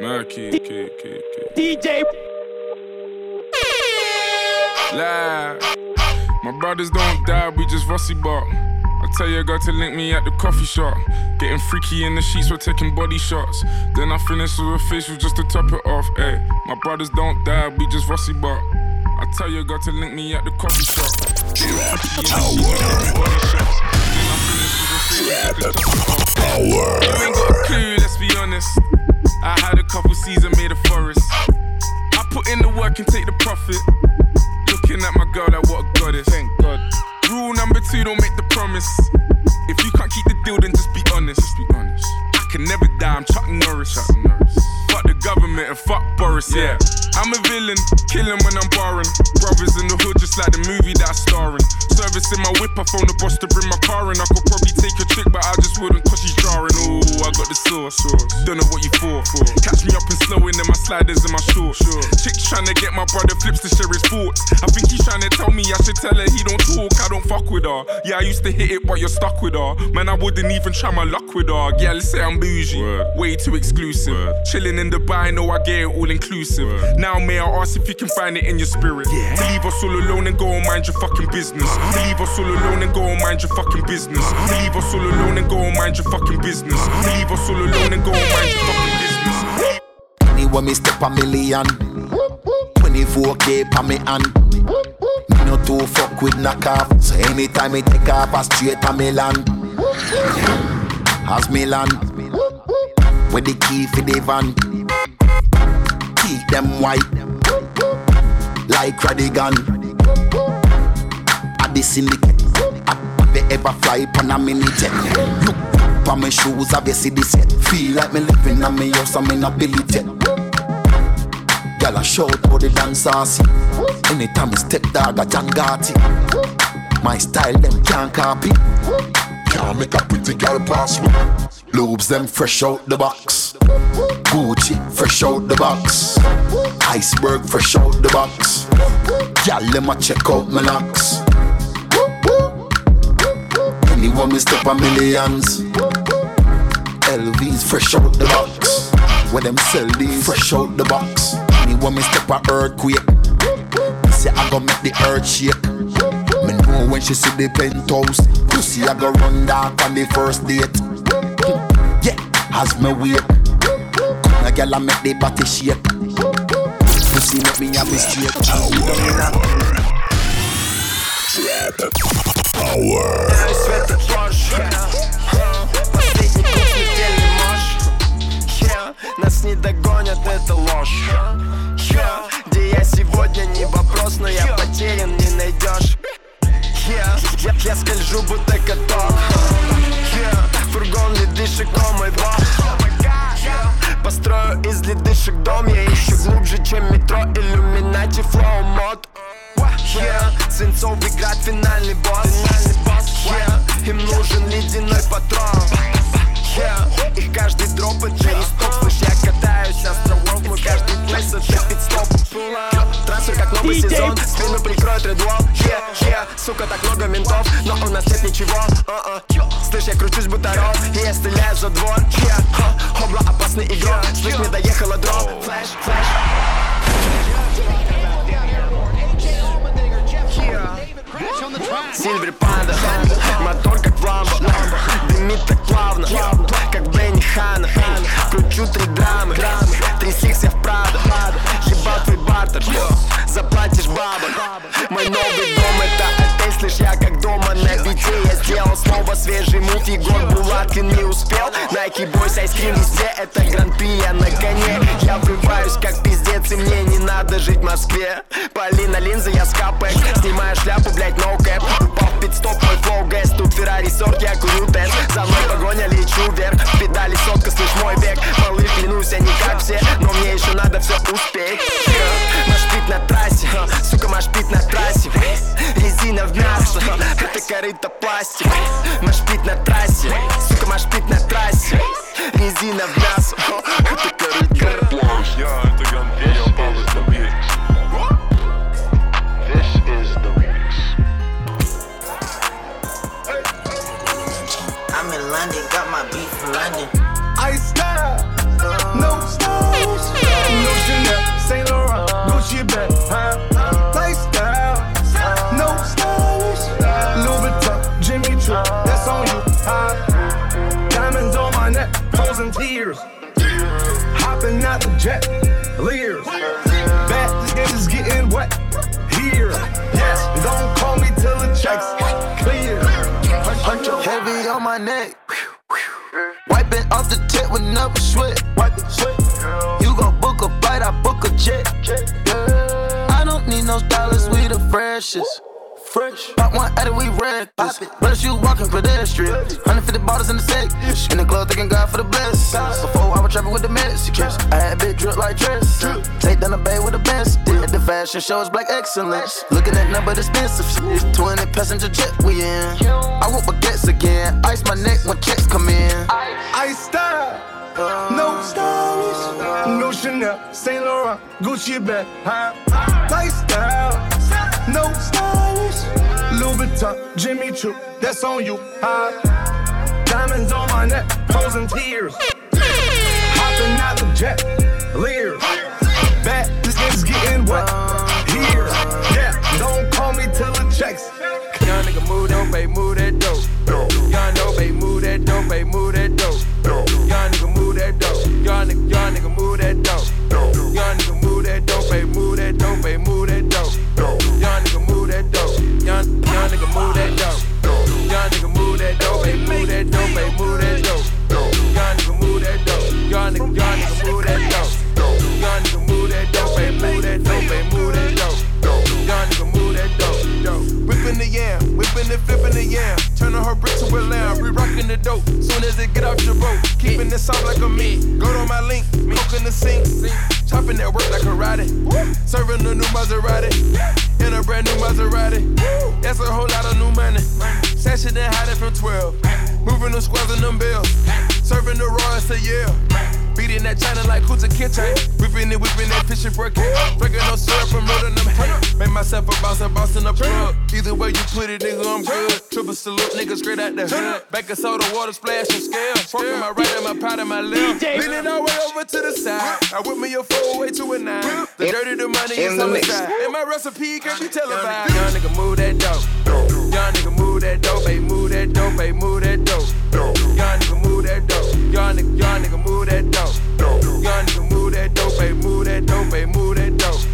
Murky, okay, okay, okay. DJ. Live. My brothers don't die, we just rusty bark. I tell your girl to link me at the coffee shop. Getting freaky in the sheets, we're taking body shots. Then I finish with a facial just to top it off. Ay, my brothers don't die, we just rusty bark. I tell your girl to link me at the coffee shop. Getting freaky in the sheets, taking body shots. Then I finish with a facial just to top it off. Eh. Power. You ain't got a clue, let's be honest. I had a couple seasons made a forest. I put in the work and take the profit. Looking at my girl like what a goddess. Thank God. Rule number two, don't make the promise. If you can't keep the deal, then just be honest. Just be honest. I can never die, I'm Chuck Norris. Chuck Norris. Fuck the government and fuck Boris, yeah. I'm a villain, killing when I'm barring. Brothers in the hood, just like the movie that I star in. Service in my whip, I phone the boss to bring my car in. I could probably take a trick, but I just wouldn't cause she's jarring. Ooh, I got the sauce. Don't know what you for. Catch me up and slowing in my sliders and my shorts. Chick's trying to get my brother flips to share his thoughts. I think he's trying to tell me I should tell her he don't talk, I don't fuck with her. Yeah, I used to hit it, but you're stuck with her. Man, I wouldn't even try my luck with her. Yeah, let's say I'm bougie. Way too exclusive. Chilling in Dubai, know I get it all inclusive. Now, may I ask if you can find it in your spirit? To leave us all alone and go and mind your fucking business. Uh-huh. To leave us all alone and go and mind your fucking business. Uh-huh. To leave us all alone and go and mind your fucking business. Uh-huh. To leave us all alone and go and mind your fucking business. Anywhere me step a million 24k pa me hand. Me no too fuck with knockoff So anytime me take off a straight a me land. As me land. With the key for the van? Keep them white. Like Radigan. At the syndicate. Have you ever fly on a mini jet Look on my shoes, have see the set. Feel like me living on me house, I'm in a Billy jet Girl, I shout how the dancers. Anytime I step dog, a John Gotti. My style, them can't copy. Can't make a pretty girl pass me. Lobes, them fresh out the box. Gucci, fresh out the box Iceberg, fresh out the box. Girl, let me check out my locks. Anyone me step a millions LVs, fresh out the box. When them sell these, fresh out the box. Anyone me step a earthquake? Say I go make the earth shake Me know when she see the penthouse. Pussy I go run dark on the first date. Yeah, as me wait Come a girl I make the body shake Pussy make me Power. Света позже Последний путь недельный мощь Yeah, Нас не догонят, это ложь. Где я сегодня не вопрос, но я потерян, не найдешь. Я, я скольжу, будто каток. Фургон ледышек, о мой бог Построю из ледышек дом, я ищу глубже, чем метро Иллюминати, флоу, мод. Yeah, Свинцовый град, финальный босс Yeah, Им нужен ледяной патрон. Yeah, Их каждый дроп это не стоп я катаюсь, островок Мой каждый плейс это пидстоп новый DJ. сезон. Спину прикроет редвол Yeah, yeah, сука, так много ментов Но у нас нет ничего. Uh-uh. Слышь, я кручусь будто рот И я стреляю за двор ха, Хобла опасный игрок. Слышь, мне доехала дроп Флэш, флэш. Сильвер Панда. Мотор как ламбо Дымит так плавно Как Бенни Хана. Кручу три драмы. Три сикс я в Прадо. Ебал твой бартер. Заплатишь баба Мой новый дом это Слышь, я как дома на бите. Я сделал снова свежий мув Егор Булаткин не успел. Nike Boys, айскрим везде. Это гран-при, я на коне. Я врываюсь как пиздец И мне не надо жить в Москве. Полина линза, я скапэк Снимаю шляпу, блять, no cap. Упал в пидстоп, мой флоу гэс. Тут Феррари сорт, я курю тест За мной погоня, лечу вверх корыто пластик Машпит на трассе. Сука, машпит на neck, frozen tears. Hopping out the jet, leers. Back, is getting wet. Here, yes, don't call me till the checks clear. Heavy on my neck. Wiping off the tip with never sweat. You gon' book a flight, I book a jet. I don't need no dollars, we the freshest. Fresh. Pop one at it, we reckless. But you walking pedestrian. 150 bottles in the sack. In the club, thanking God for the blessings. Before I was trapping with the Mexicans. I had big drip like dress. Take down the bay with the best. At the fashion show, it's black excellence. Looking at number expensive shit. 20 passenger jet we in. I want baguettes again. Ice my neck when checks come in. Ice style, no stylish. No Chanel, Saint Laurent, Gucci bag, huh? Lifestyle, no stylish. Louis Vuitton, Jimmy Choo, that's on you, huh? Diamonds on my neck, frozen tears. Hopping out the jet, leers. Back, this is getting wet. Here, yeah, don't call me till the checks. Young nigga move that babe, move that dope. Young no babe, move that dope, babe, move that dope. Young nigga move that dope. Young nigga, young nigga move that dope, babe, move that dope. Young nigga move that dope. Young nigga, young nigga move that dope. Young nigga move that dope, babe, move that dope, babe, move that dope. Young nigga move that dope. Whipping the yam, whipping and flipping the yam. Turning her brick to a lamb, re rocking the dope. Soon as it get off your boat, keeping it soft like a meat. Go to my link, coke in the sink. Chopping that work like karate. Serving a new Maserati. In a brand new Maserati. That's a whole lot of new money. Sashing and hiding from 12. Moving the squares and them bills. Serving the Royals to Yale. Beating that China like Kunta Kinte. Whipping it, whipping that fishing for a cake. Drinking no syrup from rolling them hay. Make myself a boss and boss in the plug. Either way you put it, nigga, I'm good. Triple salute, nigga, straight out the hood. Back of soda, water splash and scale. Forking my right and my pot and my left. Leaning all the way over to the side. I whip me a four way to a nine. The dirty, the money is on the side. And my recipe can be televised. Young nigga move that dope. Young nigga move that dope, baby, move that dope, baby, move that dope. Young nigga move that dope. Young nigga, young nigga move that dope. Young nigga move that dope, babe, move that dope, babe, move that dope.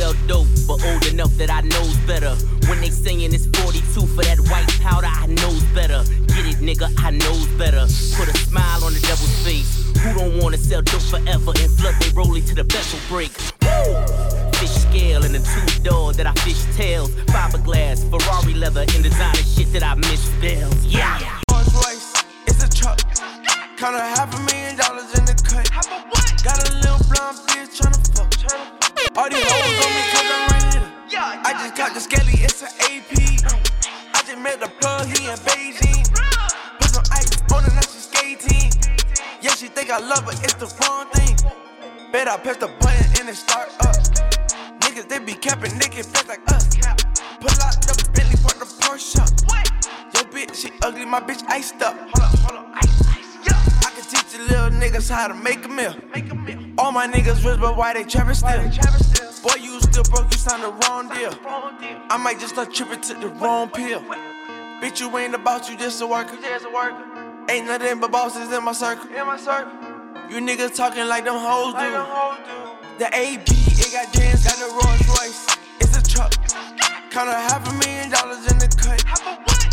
Sell dope, but old enough that I knows better. When they saying it's 42 for that white powder, I knows better. Get it, nigga, I knows better. Put a smile on the devil's face. Who don't wanna sell dope forever and flood they rolling to the vessel break? Woo! Fish scale and a two door that I fish tails. Fiberglass, Ferrari leather, and designer shit that I misspells. Yeah. Got the skelly, it's an AP. I just met the plug, he in Beijing. Put some ice on it, now she skating. Yeah, she think I love her, it's the wrong thing. Bet I press the button and it start up. Niggas, they be capping, niggas fast like us. Pull out the Bentley, park the Porsche. Yo, bitch, she ugly, my bitch iced up. Hold up, hold up, teach the little niggas how to make a meal. Make a meal. All my niggas rich, but why they trapping still? Boy, you still broke, you signed the wrong deal. I might just start tripping to the wrong pill. Bitch, you ain't about you just a worker. Just a. Ain't nothing but bosses in my circle. In my circle. You niggas talking like them hoes do. The AB, it got jams, got the Rolls Royce. It's a truck. Count a half a million dollars in the cut.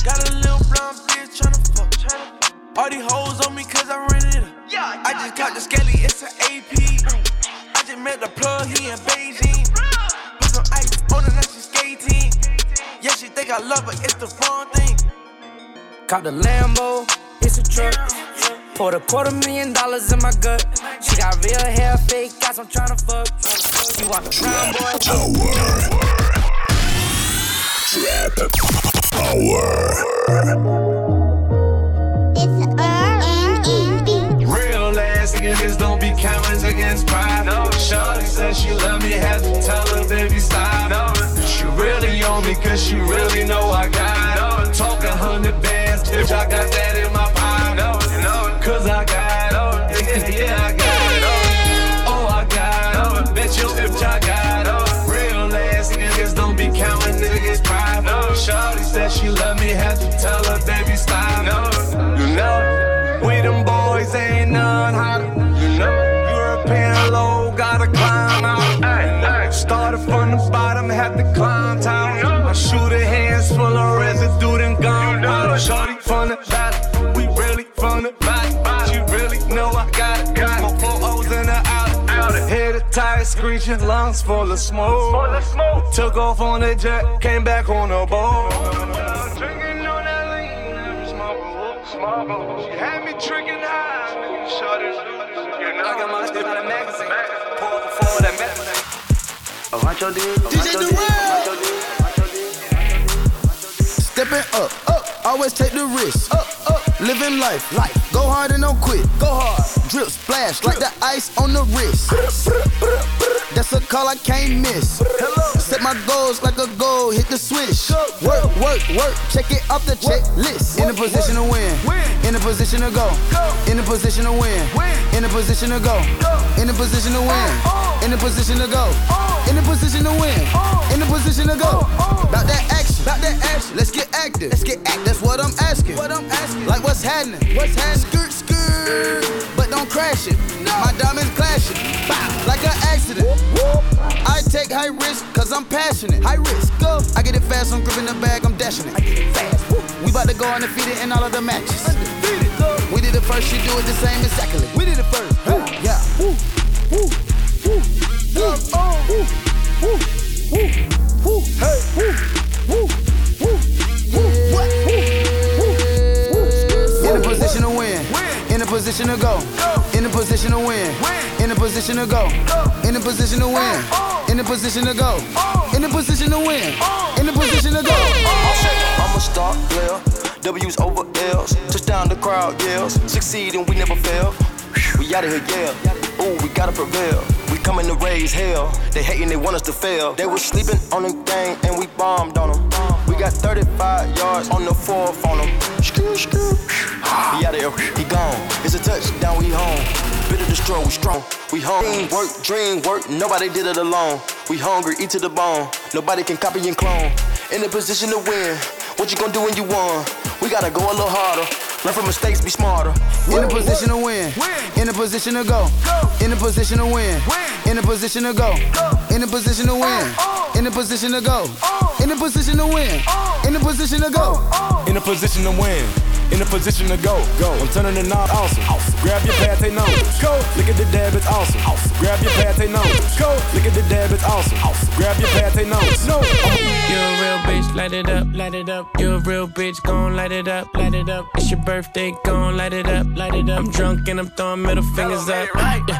Got a little blonde bitch tryna fuck. All these hoes on me cause I rented it. I just got the skelly, it's an AP. I just met the plug, he in Beijing. Put some ice on her, now she skating. Yeah, she think I love her, it's the wrong thing. Caught the Lambo, it's a truck. Poured a quarter million dollars in my gut. She got real hair, fake guys, I'm tryna fuck. You walk around, boy. Niggas don't be counting against pride. No. Shorty said she love me, had to tell her, baby, stop. No. She really on me, cause she really know I got it. No. Talk a hundred bands, bitch, I got that in my pocket. No. No. Cause I got it. Yeah, yeah, I got it. Oh, I got it. Bet you, bitch, I got it. Real ass niggas don't be counting niggas pride. No. Shorty said she love me, had to tell her, baby, tire lungs full of smoke. Took off on a jet, came back on a boat. Drinking on that lean, smoke, smoke. She had me drinking high, shorty. I got my shit out of magazine. Pour up before that medicine. Rancho D, DJ Stepping up, up, always take the risk. Up, up, living life, life. Go hard and don't quit. Go hard. Drip splash like the ice on the wrist. That's a call I can't miss. Set my goals like a goal, hit the switch. Work, work, work, check it off the checklist. In a position to win, in a position to go, in a position to win, in a position to go, in a position to win, in a position to go, in a position to win, in a position to go. About that action, about that action. Let's get active, let's get active. That's what I'm asking. What I'm asking. Like what's happening? What's happening? Skirt, skirt, but don't crash it. My diamonds clashing, like an accident. I take high risk cause I'm passionate. High risk, go. I get it fast, I'm gripping the bag, I'm dashing it. I get it fast. We about to go undefeated in all of the matches. Undefeated, go. We did it first, you do it the same exactly. We did it first. Woo. Yeah. Woo. Woo. Woo. Woo. Woo. Woo. Woo. Woo. Hey. Woo. Woo. Woo. Position to go. In a position to win. In a position to go. In a position to win. In a position to go. In a position to win. In a position to go. I'm a star player. W's over L's. Touchdown, the crowd yells. Succeed and we never fail. We out of here, yeah. Ooh, we gotta prevail. We coming to raise hell. They hating, they want us to fail. They was sleeping on the gang and we bombed on them. We got 35 yards on the fourth on them. He out of here, he gone. It's a touchdown, we home. Bitter destroy, we strong. We home. Dream work, dream work, nobody did it alone. We hungry, eat to the bone. Nobody can copy and clone. In a position to win. What you gonna do when you won? We gotta go a little harder. Learn from mistakes, be smarter. In a position to win. In a position to go. In a position to win. In a position to go. In a position to win. In a position to go. In a position to win. In a position to go. In a position to win. In a position to go. Go. I'm turning the knob. Awesome. Grab your pate numbers. Go. Look at the dab. It's awesome. Grab your pate numbers. Go. Look at the dab. It's awesome. Grab your pate numbers. No. You're a real bitch, light it up, light it up. You're a real bitch, gon' light it up, light it up. It's your birthday, gon' light it up, light it up. I'm drunk and I'm throwing middle fingers up. Yeah,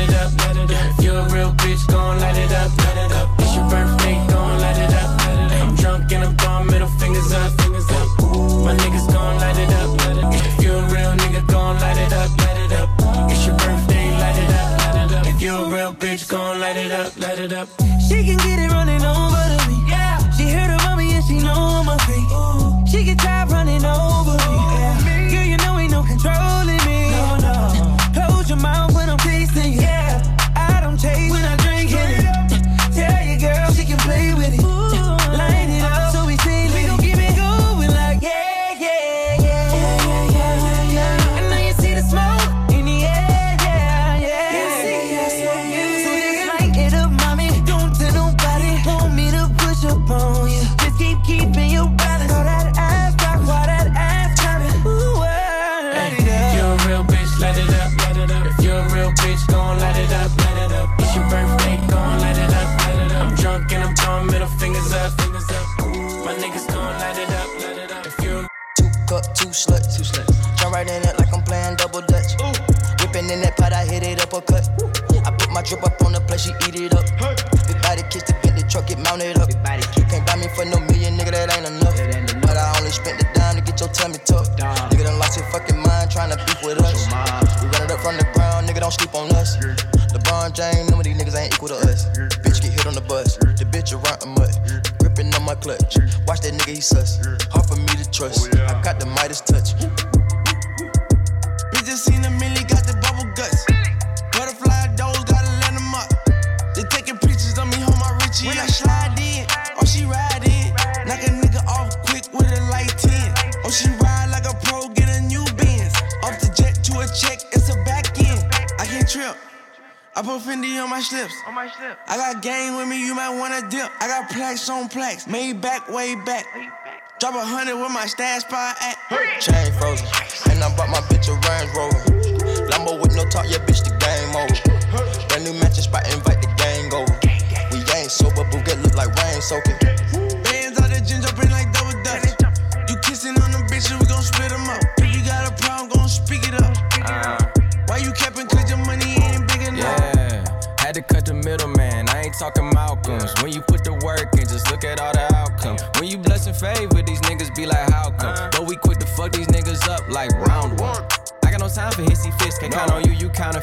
you a real bitch, gon' light it up. It's your birthday, gon' light it up. I'm drunk and I'm throwing middle fingers up. My niggas gon' light it up. If you a real nigga, gon' light it up. It's your birthday, light it up. If you a real bitch, gon' light it up, light it up. She can get it If you're a real bitch, gon' light it up. It's your birthday, gon' light it up. I'm drunk and I'm throwing middle fingers up. My niggas gon' light it up. If you're two cup, two sluts, two slut. Jump right in that clutch, watch that nigga, he sus. On my slips. On my slip. I got game with me, you might wanna dip. I got plaques on plaques, made back, way back. Drop a hundred with my stash spot at. Chain frozen, and I bought my bitch a Range Rover. Lambo with no talk, yeah, bitch, the game over. Brand new matching spot, invite the gang over. We ain't sober, but get look like rain soaking. Bands out the ginger,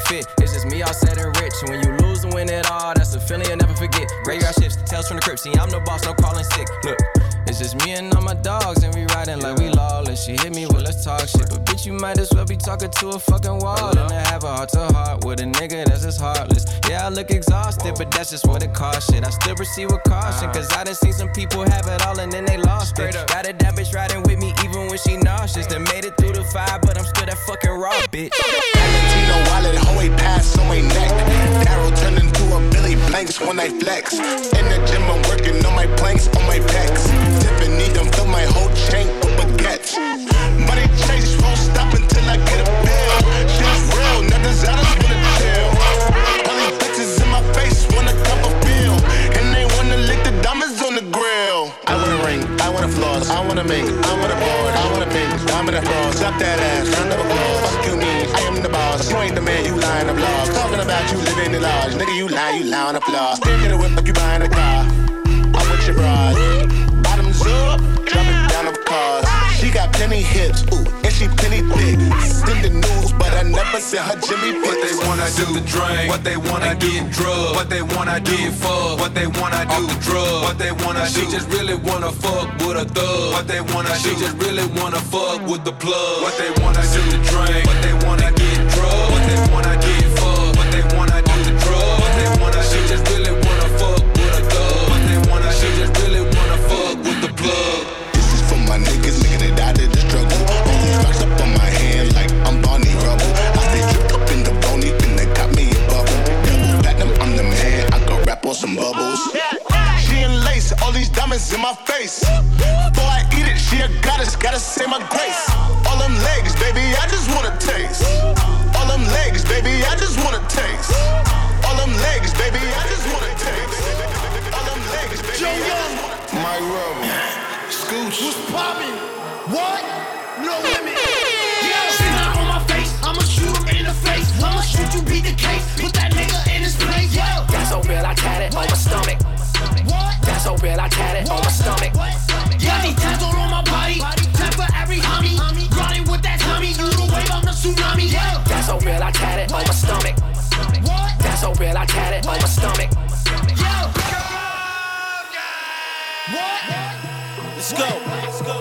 counterfeit. It's just me all set and rich. When you lose and win it all, that's a feeling you'll never forget. Graveyard shifts, tales from the crypt. See, I'm the boss, no calling sick. Look, it's just me and all my dogs, and we riding like we lawless. She hit me with let's talk shit, but bitch, you might as well be talking to a fucking wall. And I have a heart to heart with a nigga that's just heartless. Yeah, I look exhausted, but that's just what it costs shit. I still proceed with caution, uh. cause I done seen some people have it all and then they lost it. Got a that bitch riding with me even when she nauseous. Then made it through the when I flex. In the gym, I'm working on my planks, on my pecs. Tiffany done fill my whole chain with baguettes. Money chase won't stop until I get a bill. Shit's real, now designers wanna chill. Only bitches in my face wanna cup a feel. And they wanna lick the diamonds on the grill. I want a ring, I want a floss, I want a mink, I want a board, I want a pink, diamond and floss. Drop that ass, round of applause. Nigga, you lie, you lie on applause. Stick in the whip like you buying a car. I'm with your broad. Bottoms up, drop it down the cars. She got plenty hips, ooh, and she plenty thick. Send the news, but I never seen her Jimmy. What they wanna do the drink, what they wanna get drugs, what they wanna get fuck, what they wanna do the drug, what they wanna she just really wanna fuck with a thug, what they wanna she just really wanna fuck with the plug, what they wanna do the drink, what they wanna get drugs, what they wanna in my face. Before I eat it, she a goddess, gotta say my grace. All them legs, Real, I tat it on my stomach. Yeah, these tats all on my body. Time for every homie. Running with that Tommy. You the wave, I'm the tsunami. That's so real, I tat it on my stomach. That's so real, I tat it on my stomach. Yeah. What? Let's go.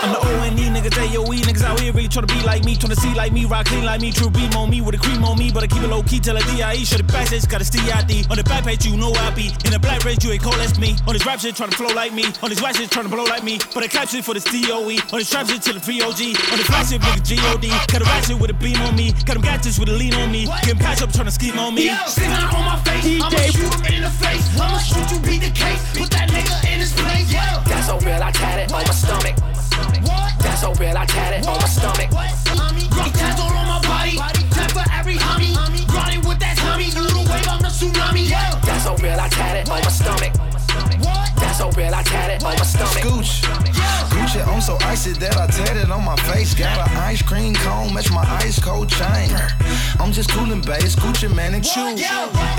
I'm the O N E niggas, AOE niggas out here really tryna be like me, tryna see like me, rock clean like me, true beam on me with a cream on me, but I keep it low key till a DIE. Show the backstage, got a CID. On the back page, you know I be. In the black race, you ain't cold, that's me. On this rap shit, tryna flow like me. On this white shit, tryna blow like me. But I clap shit for this DOE. On this trap shit till the free OG. On the fly shit, nigga GOD. Got a rap shit with a beam on me. Got them gadgets with a lean on me. Get them cash up, tryna scheme on me. Yeah, sit down on my face. I'ma shoot him in the face. I'ma shoot you, beat the case. Put that nigga in his place. Yeah. That's so real, I tat it on my stomach. That's so real, I tat it on my stomach. Rock all on my body. Time for every homie. Running with that Tommy. You the wave, I'm the tsunami. Yeah. That's so real, I tat it on my stomach. What? That's so real, I tat it on my stomach. Yeah. Gucci, I'm so icy that I tatted on my face. Got an ice cream cone, match my ice cold chain. I'm just coolin' bass, Gucci man and chew.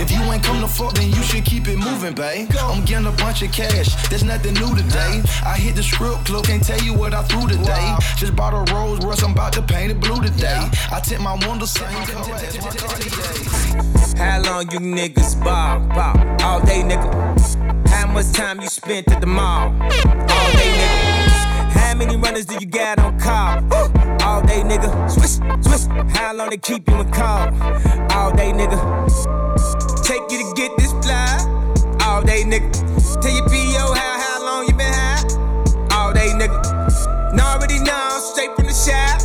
If you ain't come to fuck, then you should keep it moving, babe. I'm getting a bunch of cash, there's nothing new today. I hit the script club, can't tell you what I threw today. Just bought a Rolls Royce, I'm about to paint it blue today. I tip my windows, same How long you niggas ball, ball? All day, nigga. How much time you spent at the mall? All day, nigga. How many runners do you got on call? All day, nigga. Swish, swish. How long they keep you in call? All day, nigga. Take you to get this fly? All day, nigga. Tell your PO how, how long you been high? All day, nigga. Now already know, I'm straight from the shop.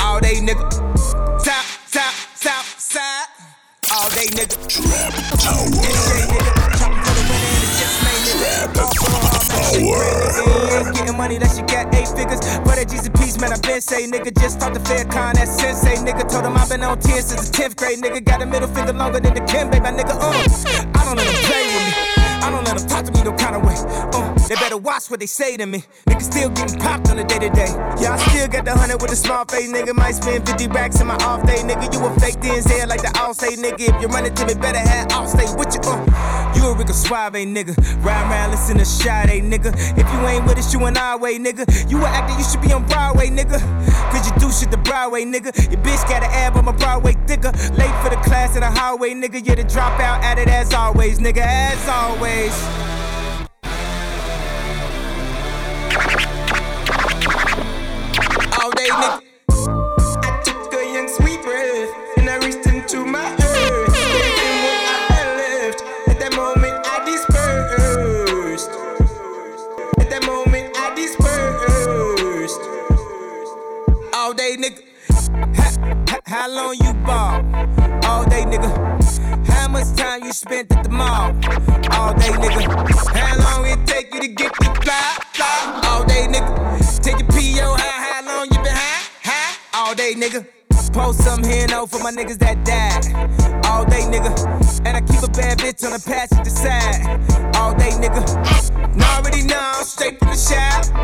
All day, nigga. Top, top, top, side. All day, nigga. Trap Tower. Getting money that she got eight figures. But at Jesus Peace, man, I been say, nigga, just talk to Fair Con, that sensei, nigga. Told him i been on 10 since the 10th grade, nigga. Got a middle finger longer than the Kim, baby, my nigga, uh. I don't let him play with me. I don't let them talk to me no kind of way. Uh, they better watch what they say to me. Niggas still getting popped on the day to day. Yeah, I still got the hundred with a small face, nigga. Might spend 50 racks in my off day, nigga. You a fake DNZ like the all say, nigga. If you run it to me, better have all stay with you. Uh, you a Rico Suave, nigga. Ride around, listen to Sade, nigga. If you ain't with us, you an our way, nigga. You an actor, you should be on Broadway, nigga. Cause you do shit the Broadway, nigga. Your bitch got an ab on my Broadway thicker. Late for the class in the hallway, nigga. Yeah, the dropout at it as always, nigga. As always. How, long you ball? All day, nigga. How much time you spent at the mall? All day, nigga. How long it take you to get the fly? Fly? All day, nigga. Take your PO, how, how long you been high? High? All day, nigga. Post some here no for my niggas that died. All day, nigga. And I keep a bad bitch on the passenger side. All day, nigga. Already know, straight from the shop.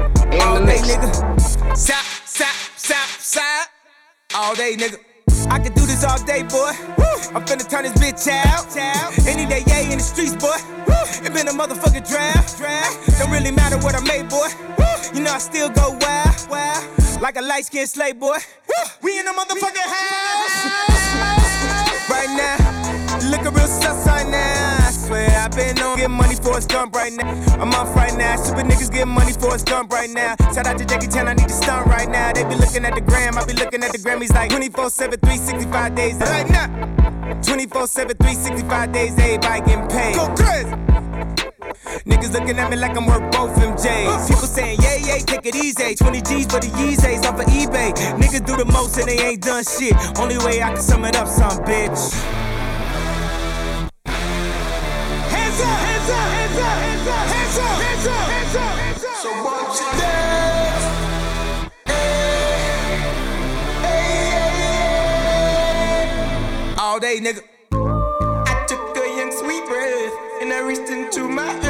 All day, nigga. Sop, sop, sop, sop. All day, nigga. I could do this all day, boy. I'm finna turn this bitch out. Any day, yeah, in the streets, boy. It been a motherfucking draft. Don't really matter what I made, boy. You know I still go wild, wild. Like a light skinned slave, boy. We in the motherfucking house. Right now, looking real sus right now. Swear I been on getting money for a stunt right now. I'm off right now. Super niggas getting money for a stunt right now. Shout out to Jackie Chan, I need to stunt right now. They be looking at the gram, I be looking at the Grammys like 24 7, 365 days right now. 24 7, 365 days, everybody getting paid. Go crazy. Niggas looking at me like I'm worth both MJs. People saying, yeah, yeah, take it easy. 20 G's for the Yeezys off of eBay. Niggas do the most and they ain't done shit. Only way I can sum it up, some bitch. All day, nigga. I took a young sweet breath and I reached into my